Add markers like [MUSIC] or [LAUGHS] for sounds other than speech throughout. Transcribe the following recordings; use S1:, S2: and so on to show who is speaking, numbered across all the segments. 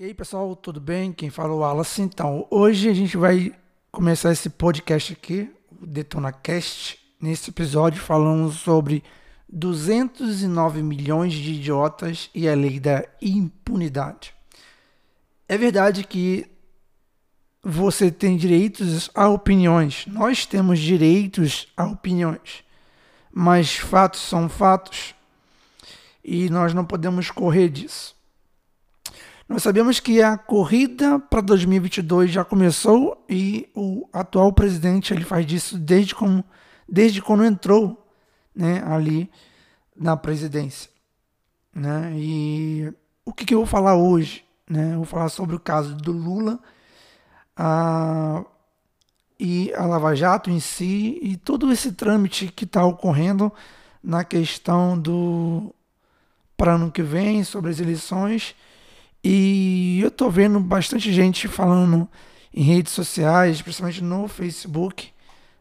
S1: E aí, pessoal, tudo bem? Quem fala é o Wallace. Então, hoje a gente vai começar esse podcast aqui, o DetonaCast. Nesse episódio falando sobre 209 milhões de idiotas e a lei da impunidade. É verdade que você tem direitos a opiniões. Nós temos direitos a opiniões. Mas fatos são fatos e nós não podemos correr disso. Nós sabemos que a corrida para 2022 já começou e o atual presidente ele faz disso desde, como, desde quando entrou né, ali na presidência. Né? E o que, que, eu vou falar hoje? Né? Eu vou falar sobre o caso do Lula a, e a Lava Jato em si e todo esse trâmite que está ocorrendo na questão do para ano que vem sobre as eleições e eu tô vendo bastante gente falando em redes sociais, principalmente no Facebook,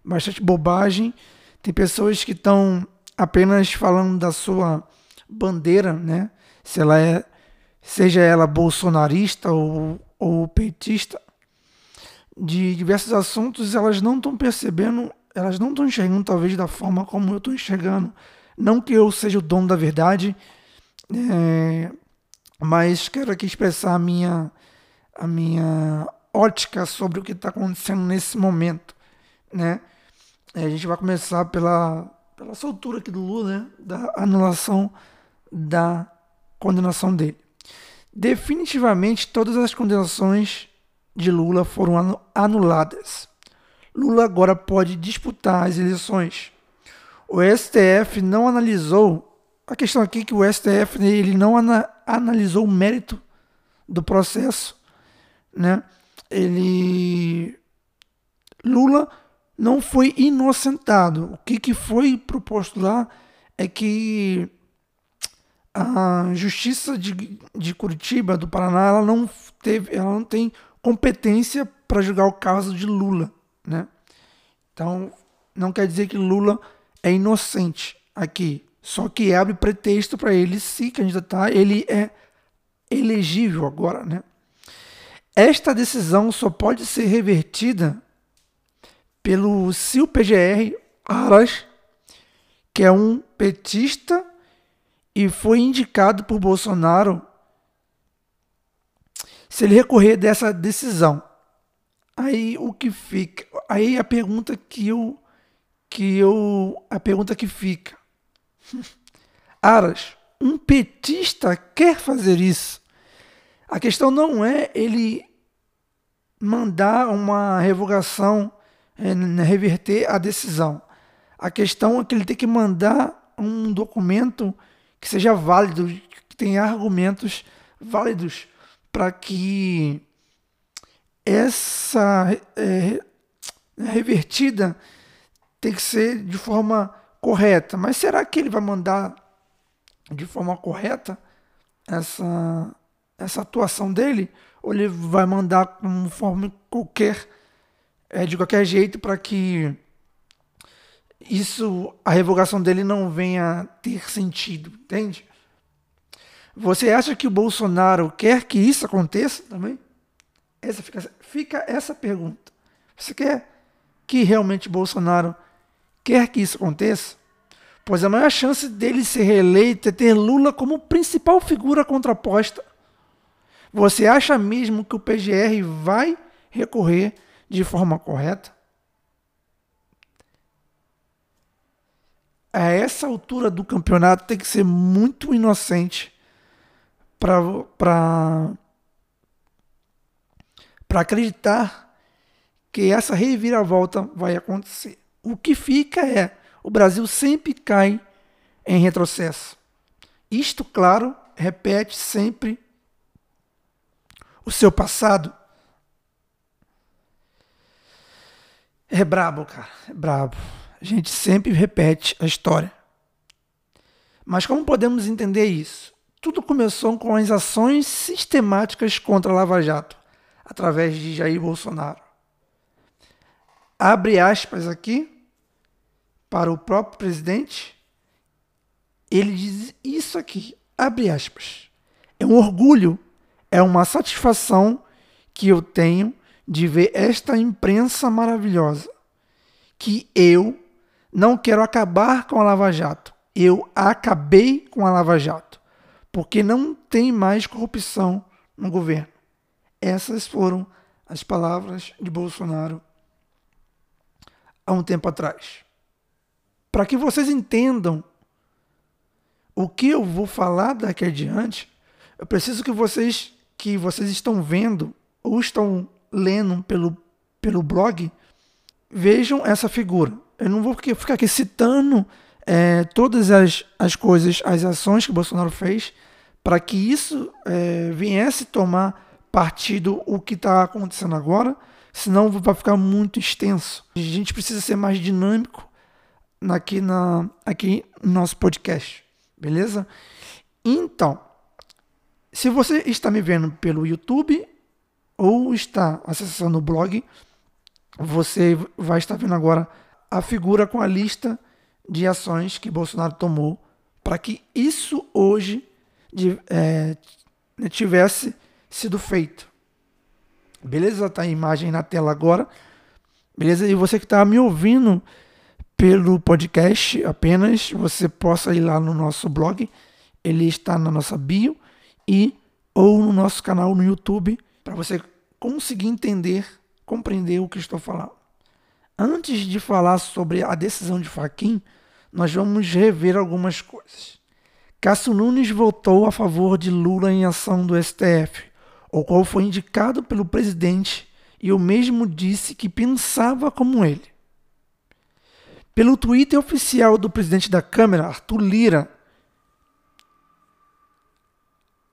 S1: bastante bobagem. Tem pessoas que estão apenas falando da sua bandeira, né? Se ela é, seja ela bolsonarista ou, ou petista, de diversos assuntos, elas não estão percebendo, elas não estão enxergando talvez da forma como eu estou enxergando. Não que eu seja o dono da verdade, é, mas quero aqui expressar a minha, a minha ótica sobre o que está acontecendo nesse momento, né? É, a gente vai começar pela, pela soltura aqui do Lula, né? da anulação da condenação dele. Definitivamente todas as condenações de Lula foram anuladas. Lula agora pode disputar as eleições. O STF não analisou a questão aqui é que o STF ele não ana, analisou o mérito do processo, né? Ele Lula não foi inocentado. O que, que foi proposto lá é que a Justiça de, de Curitiba, do Paraná, ela não teve, ela não tem competência para julgar o caso de Lula, né? Então, não quer dizer que Lula é inocente aqui. Só que abre pretexto para ele se candidatar, ele é elegível agora, né? Esta decisão só pode ser revertida pelo o PGR Aras, que é um petista e foi indicado por Bolsonaro, se ele recorrer dessa decisão. Aí o que fica, aí a pergunta que eu que eu a pergunta que fica [LAUGHS] Aras, um petista quer fazer isso. A questão não é ele mandar uma revogação, é, reverter a decisão. A questão é que ele tem que mandar um documento que seja válido, que tenha argumentos válidos para que essa é, revertida tem que ser de forma correta. Mas será que ele vai mandar de forma correta essa, essa atuação dele? Ou ele vai mandar como forma qualquer, é, de qualquer jeito, para que isso, a revogação dele não venha ter sentido, entende? Você acha que o Bolsonaro quer que isso aconteça também? Essa fica, fica essa pergunta. Você quer que realmente Bolsonaro quer que isso aconteça, pois a maior chance dele ser reeleito é ter Lula como principal figura contraposta. Você acha mesmo que o PGR vai recorrer de forma correta? A essa altura do campeonato tem que ser muito inocente para acreditar que essa reviravolta vai acontecer. O que fica é: o Brasil sempre cai em retrocesso. Isto, claro, repete sempre o seu passado. É brabo, cara, é brabo. A gente sempre repete a história. Mas como podemos entender isso? Tudo começou com as ações sistemáticas contra Lava Jato, através de Jair Bolsonaro. Abre aspas aqui para o próprio presidente, ele diz isso aqui, abre aspas. É um orgulho É uma satisfação que eu tenho de ver esta imprensa maravilhosa. Que eu não quero acabar com a Lava Jato. Eu acabei com a Lava Jato. Porque não tem mais corrupção no governo. Essas foram as palavras de Bolsonaro há um tempo atrás. Para que vocês entendam o que eu vou falar daqui adiante, eu preciso que vocês que vocês estão vendo ou estão lendo pelo, pelo blog vejam essa figura. Eu não vou ficar aqui citando é, todas as, as coisas, as ações que Bolsonaro fez para que isso é, viesse tomar partido o que está acontecendo agora, senão vai ficar muito extenso. A gente precisa ser mais dinâmico aqui, na, aqui no nosso podcast, beleza? Então, se você está me vendo pelo YouTube ou está acessando o blog, você vai estar vendo agora a figura com a lista de ações que Bolsonaro tomou para que isso hoje de, é, tivesse sido feito. Beleza? Tá a imagem na tela agora. Beleza? E você que está me ouvindo pelo podcast apenas, você possa ir lá no nosso blog. Ele está na nossa bio e ou no nosso canal no YouTube para você conseguir entender, compreender o que estou falando. Antes de falar sobre a decisão de Faquin, nós vamos rever algumas coisas. Cássio Nunes votou a favor de Lula em ação do STF, o qual foi indicado pelo presidente e o mesmo disse que pensava como ele. Pelo Twitter oficial do presidente da Câmara, Arthur Lira,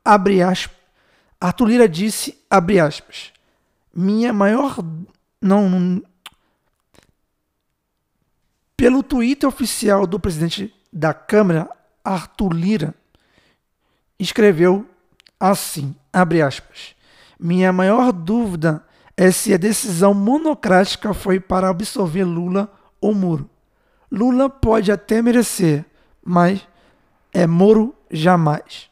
S1: abre aspas, Arthur Lira disse, abre aspas, minha maior. Não, não. Pelo Twitter oficial do presidente da Câmara, Arthur Lira, escreveu assim, abre aspas, minha maior dúvida é se a decisão monocrática foi para absolver Lula ou Moro. Lula pode até merecer, mas é Moro jamais.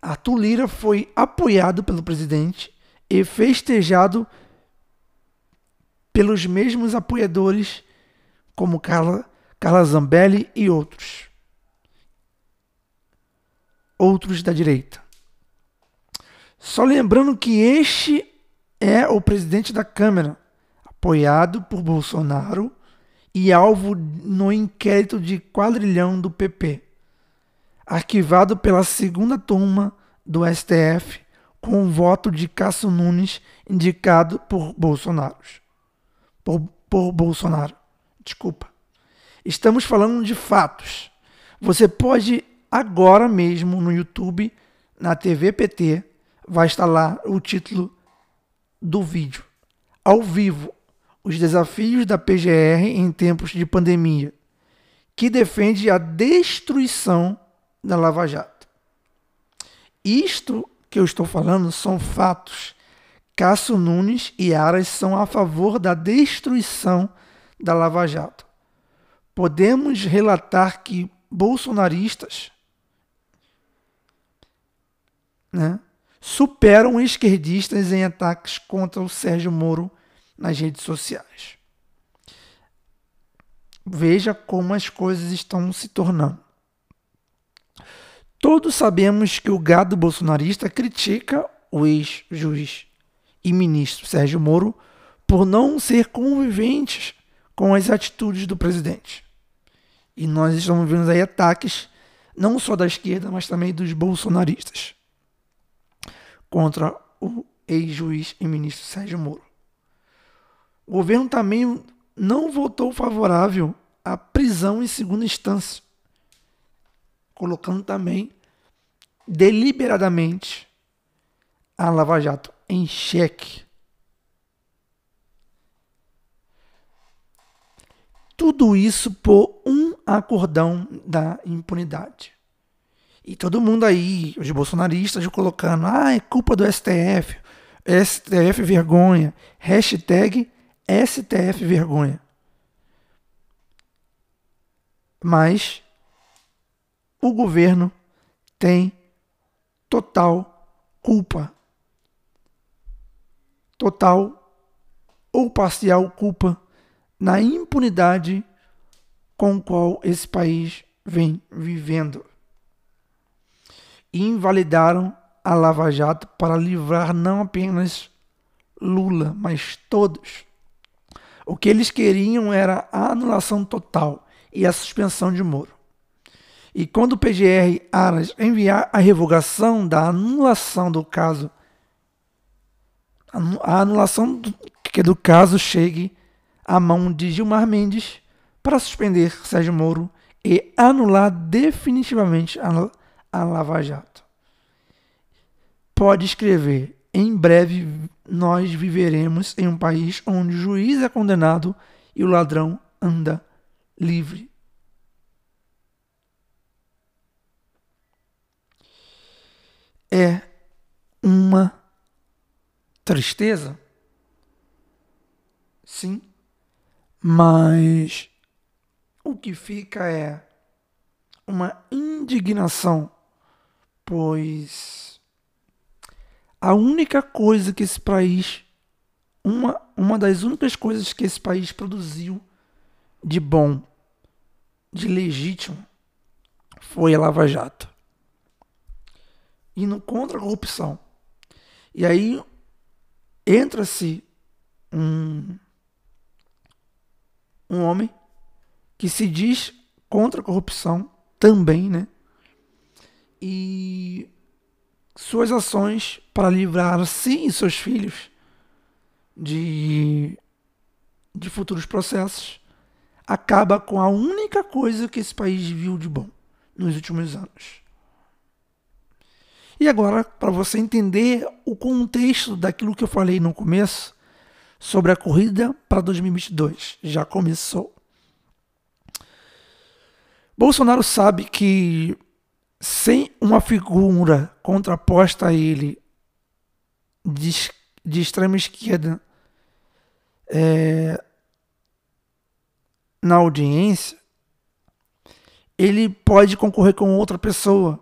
S1: Arthur Lira foi apoiado pelo presidente e festejado pelos mesmos apoiadores como Carla, Carla Zambelli e outros. Outros da direita. Só lembrando que este é o presidente da Câmara, apoiado por Bolsonaro e alvo no inquérito de quadrilhão do PP arquivado pela segunda turma do STF com o voto de Cássio Nunes indicado por Bolsonaro. Por, por Bolsonaro. Desculpa. Estamos falando de fatos. Você pode agora mesmo no YouTube, na TV PT, vai estar lá o título do vídeo. Ao vivo, os desafios da PGR em tempos de pandemia, que defende a destruição da Lava Jato. Isto que eu estou falando são fatos. Cássio Nunes e Aras são a favor da destruição da Lava Jato. Podemos relatar que bolsonaristas né, superam esquerdistas em ataques contra o Sérgio Moro nas redes sociais. Veja como as coisas estão se tornando. Todos sabemos que o gado bolsonarista critica o ex-juiz e ministro Sérgio Moro por não ser conviventes com as atitudes do presidente. E nós estamos vendo aí ataques não só da esquerda, mas também dos bolsonaristas contra o ex-juiz e ministro Sérgio Moro. O governo também não votou favorável à prisão em segunda instância colocando também deliberadamente a Lava Jato em xeque. Tudo isso por um acordão da impunidade. E todo mundo aí, os bolsonaristas, colocando, ah, é culpa do STF, STF vergonha, hashtag STF vergonha. Mas o governo tem total culpa total ou parcial culpa na impunidade com qual esse país vem vivendo. Invalidaram a Lava Jato para livrar não apenas Lula, mas todos. O que eles queriam era a anulação total e a suspensão de Moro. E quando o PGR Aras enviar a revogação da anulação do caso, a anulação do, que do caso chegue à mão de Gilmar Mendes para suspender Sérgio Moro e anular definitivamente a, a Lava Jato. Pode escrever: em breve nós viveremos em um país onde o juiz é condenado e o ladrão anda livre. é uma tristeza, sim, mas o que fica é uma indignação, pois a única coisa que esse país, uma, uma das únicas coisas que esse país produziu de bom, de legítimo, foi a Lava Jato indo contra a corrupção. E aí entra-se um, um homem que se diz contra a corrupção também, né? E suas ações para livrar si e seus filhos de, de futuros processos acaba com a única coisa que esse país viu de bom nos últimos anos. E agora, para você entender o contexto daquilo que eu falei no começo sobre a corrida para 2022, já começou. Bolsonaro sabe que sem uma figura contraposta a ele de, de extrema esquerda é, na audiência, ele pode concorrer com outra pessoa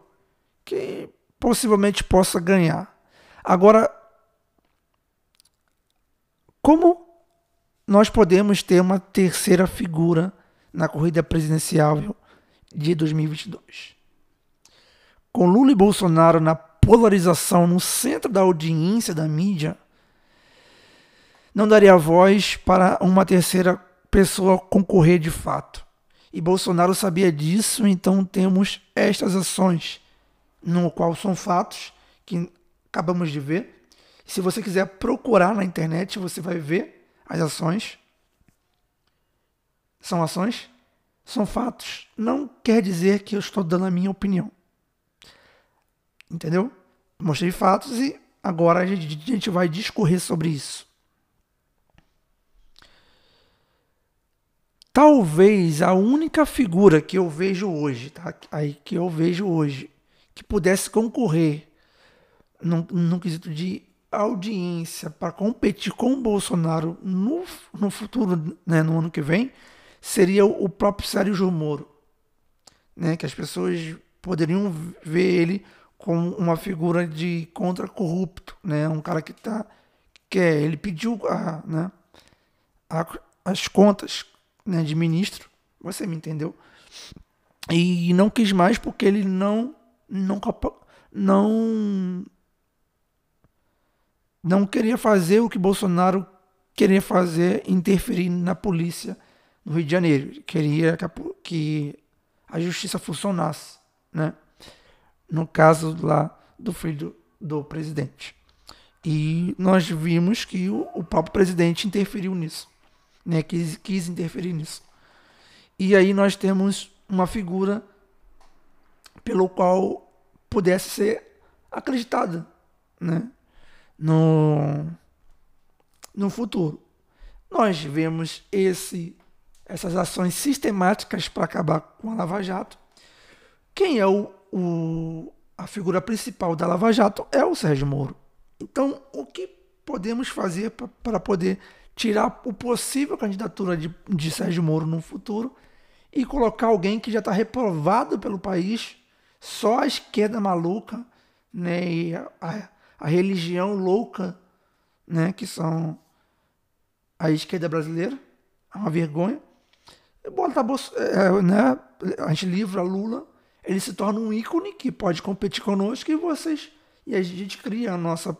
S1: que possivelmente possa ganhar. Agora, como nós podemos ter uma terceira figura na corrida presidencial de 2022? Com Lula e Bolsonaro na polarização no centro da audiência da mídia, não daria voz para uma terceira pessoa concorrer de fato. E Bolsonaro sabia disso, então temos estas ações no qual são fatos que acabamos de ver. Se você quiser procurar na internet, você vai ver as ações. São ações, são fatos. Não quer dizer que eu estou dando a minha opinião. Entendeu? Mostrei fatos e agora a gente vai discorrer sobre isso. Talvez a única figura que eu vejo hoje, tá? Aí que eu vejo hoje que pudesse concorrer no quesito de audiência para competir com o Bolsonaro no, no futuro, né, no ano que vem, seria o próprio Sérgio Moro. Né, que as pessoas poderiam ver ele como uma figura de contra-corrupto, né, um cara que tá que é, ele pediu a, né, a, as contas né, de ministro, você me entendeu? E não quis mais porque ele não não não não queria fazer o que Bolsonaro queria fazer, interferir na polícia no Rio de Janeiro. Queria que a, que a justiça funcionasse, né? No caso lá do filho do, presidente. E nós vimos que o, o próprio presidente interferiu nisso, né? Quis, quis interferir nisso. E aí nós temos uma figura pelo qual pudesse ser acreditada né? no, no futuro. Nós vemos esse, essas ações sistemáticas para acabar com a Lava Jato. Quem é o, o, a figura principal da Lava Jato é o Sérgio Moro. Então, o que podemos fazer para poder tirar o possível candidatura de, de Sérgio Moro no futuro e colocar alguém que já está reprovado pelo país só a esquerda maluca né, e a, a, a religião louca né, que são a esquerda brasileira, é uma vergonha. Bota é, né, a gente livra Lula, ele se torna um ícone que pode competir conosco e vocês e a gente cria a nossa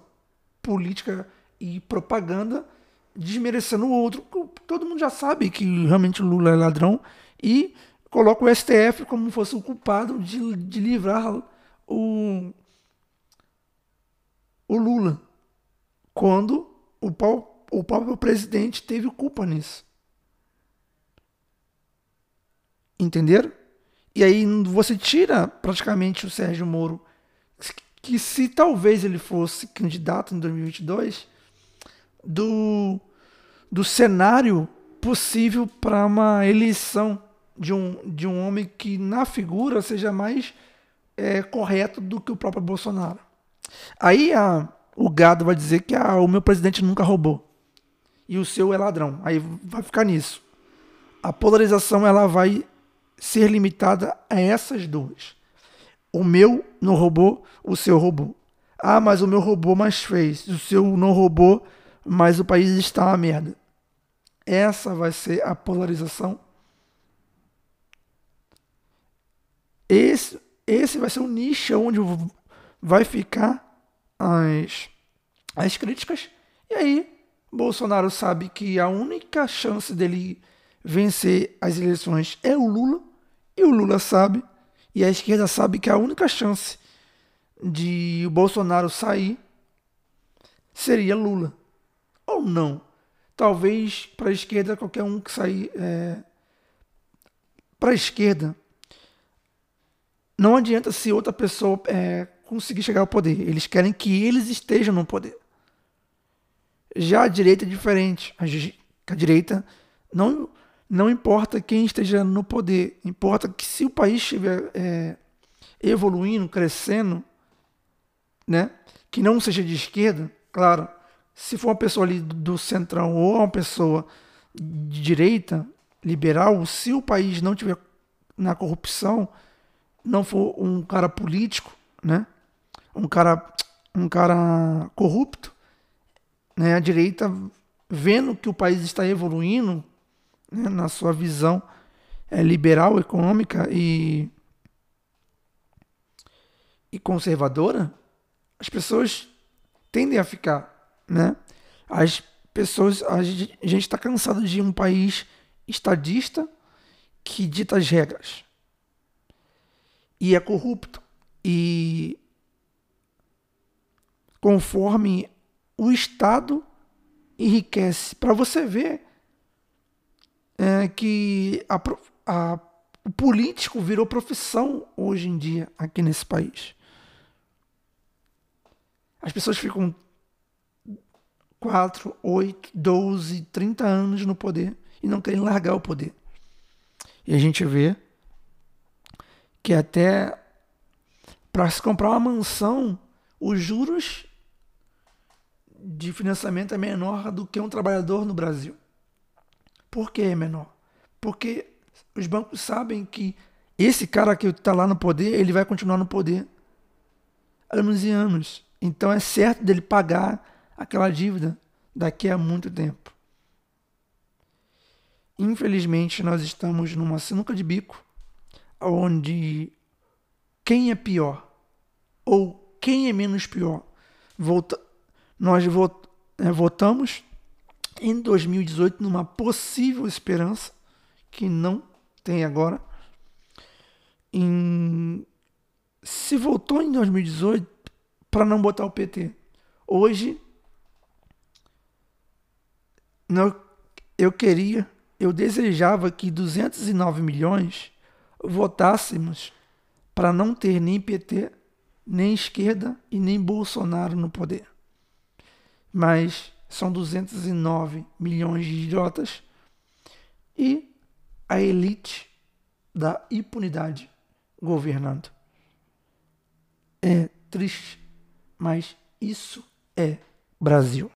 S1: política e propaganda desmerecendo o outro. Todo mundo já sabe que realmente Lula é ladrão e coloca o STF como fosse o culpado de, de livrar o, o Lula, quando o, o próprio presidente teve culpa nisso. Entenderam? E aí você tira praticamente o Sérgio Moro, que se talvez ele fosse candidato em 2022, do, do cenário possível para uma eleição de um, de um homem que na figura seja mais é, correto do que o próprio Bolsonaro. Aí a, o gado vai dizer que ah, o meu presidente nunca roubou e o seu é ladrão. Aí vai ficar nisso. A polarização ela vai ser limitada a essas duas. O meu não roubou, o seu roubou. Ah, mas o meu roubou, mas fez. O seu não roubou, mas o país está uma merda. Essa vai ser a polarização. Esse, esse vai ser o nicho onde vai ficar as, as críticas. E aí, Bolsonaro sabe que a única chance dele vencer as eleições é o Lula. E o Lula sabe, e a esquerda sabe que a única chance de o Bolsonaro sair seria Lula. Ou não. Talvez para a esquerda, qualquer um que sair. É... Para a esquerda, não adianta se outra pessoa é, conseguir chegar ao poder. Eles querem que eles estejam no poder. Já a direita é diferente. A, direita não, não importa quem esteja no poder, importa que se o país estiver é, evoluindo, crescendo, né, que não seja de esquerda, claro, se for uma pessoa ali do centrão ou uma pessoa de direita, liberal, se o país não tiver na corrupção, não for um cara político, né, um cara um cara corrupto, né, a direita vendo que o país está evoluindo né, na sua visão é, liberal, econômica e, e conservadora, as pessoas tendem a ficar, né? As pessoas, a gente está cansado de um país estadista que dita as regras e é corrupto e conforme o Estado enriquece. Para você ver é, que a, a, o político virou profissão hoje em dia aqui nesse país. As pessoas ficam 4, 8, 12, 30 anos no poder e não querem largar o poder. E a gente vê que até para se comprar uma mansão, os juros de financiamento é menor do que um trabalhador no Brasil. Por que é menor? Porque os bancos sabem que esse cara que está lá no poder, ele vai continuar no poder anos e anos. Então é certo dele pagar aquela dívida daqui a muito tempo. Infelizmente, nós estamos numa sinuca de bico onde quem é pior ou quem é menos pior volta, nós é, votamos em 2018 numa possível esperança que não tem agora. Em... Se votou em 2018 para não botar o PT. Hoje não, eu queria, eu desejava que 209 milhões votássemos para não ter nem PT, nem esquerda e nem Bolsonaro no poder mas são 209 milhões de idiotas e a elite da impunidade governando. É triste, mas isso é Brasil.